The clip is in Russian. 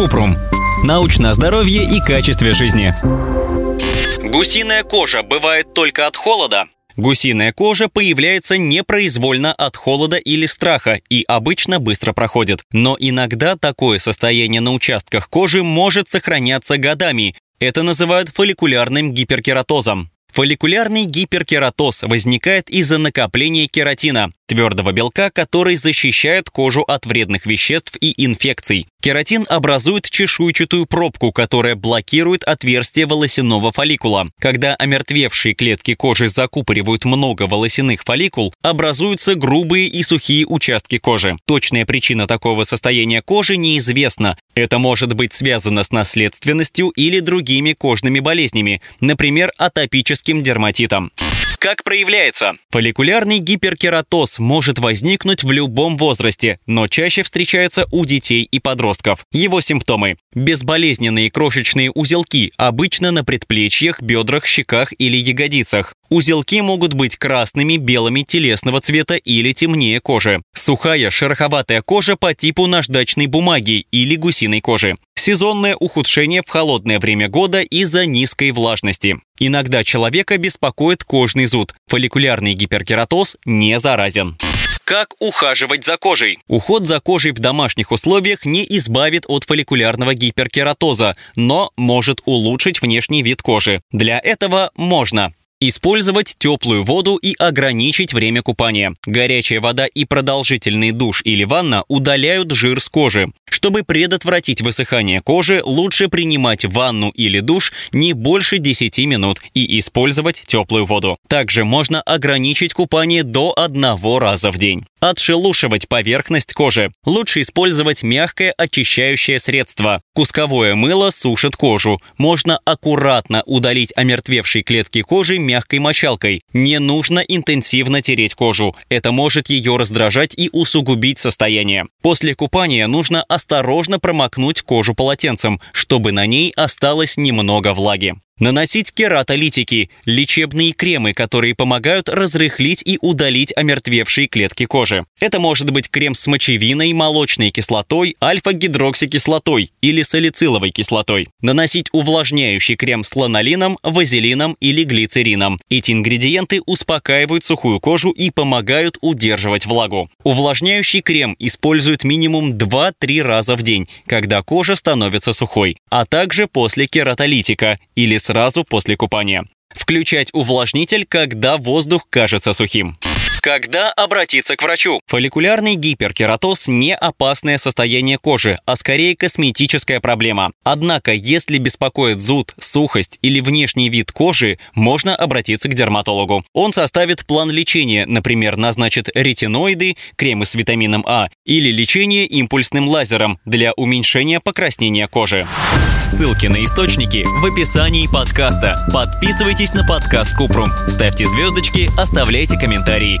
Купрум. Научное здоровье и качестве жизни. Гусиная кожа бывает только от холода. Гусиная кожа появляется непроизвольно от холода или страха и обычно быстро проходит. Но иногда такое состояние на участках кожи может сохраняться годами. Это называют фолликулярным гиперкератозом. Фолликулярный гиперкератоз возникает из-за накопления кератина, твердого белка, который защищает кожу от вредных веществ и инфекций. Кератин образует чешуйчатую пробку, которая блокирует отверстие волосяного фолликула. Когда омертвевшие клетки кожи закупоривают много волосяных фолликул, образуются грубые и сухие участки кожи. Точная причина такого состояния кожи неизвестна. Это может быть связано с наследственностью или другими кожными болезнями, например, атопическим дерматитом. Как проявляется? Фолликулярный гиперкератоз может возникнуть в любом возрасте, но чаще встречается у детей и подростков. Его симптомы – безболезненные крошечные узелки, обычно на предплечьях, бедрах, щеках или ягодицах. Узелки могут быть красными, белыми, телесного цвета или темнее кожи. Сухая, шероховатая кожа по типу наждачной бумаги или гусиной кожи. Сезонное ухудшение в холодное время года из-за низкой влажности. Иногда человека беспокоит кожный зуд. Фолликулярный гиперкератоз не заразен. Как ухаживать за кожей? Уход за кожей в домашних условиях не избавит от фолликулярного гиперкератоза, но может улучшить внешний вид кожи. Для этого можно Использовать теплую воду и ограничить время купания. Горячая вода и продолжительный душ или ванна удаляют жир с кожи. Чтобы предотвратить высыхание кожи, лучше принимать ванну или душ не больше 10 минут и использовать теплую воду. Также можно ограничить купание до одного раза в день. Отшелушивать поверхность кожи. Лучше использовать мягкое очищающее средство. Кусковое мыло сушит кожу. Можно аккуратно удалить омертвевшие клетки кожи мягкой мочалкой. Не нужно интенсивно тереть кожу. Это может ее раздражать и усугубить состояние. После купания нужно осторожно промокнуть кожу полотенцем, чтобы на ней осталось немного влаги. Наносить кератолитики – лечебные кремы, которые помогают разрыхлить и удалить омертвевшие клетки кожи. Это может быть крем с мочевиной, молочной кислотой, альфа-гидроксикислотой или салициловой кислотой. Наносить увлажняющий крем с ланолином, вазелином или глицерином. Эти ингредиенты успокаивают сухую кожу и помогают удерживать влагу. Увлажняющий крем используют минимум 2-3 раза в день, когда кожа становится сухой, а также после кератолитика или сразу после купания. Включать увлажнитель, когда воздух кажется сухим. Когда обратиться к врачу? Фолликулярный гиперкератоз – не опасное состояние кожи, а скорее косметическая проблема. Однако, если беспокоит зуд, сухость или внешний вид кожи, можно обратиться к дерматологу. Он составит план лечения, например, назначит ретиноиды, кремы с витамином А или лечение импульсным лазером для уменьшения покраснения кожи. Ссылки на источники в описании подкаста. Подписывайтесь на подкаст Купрум, ставьте звездочки, оставляйте комментарии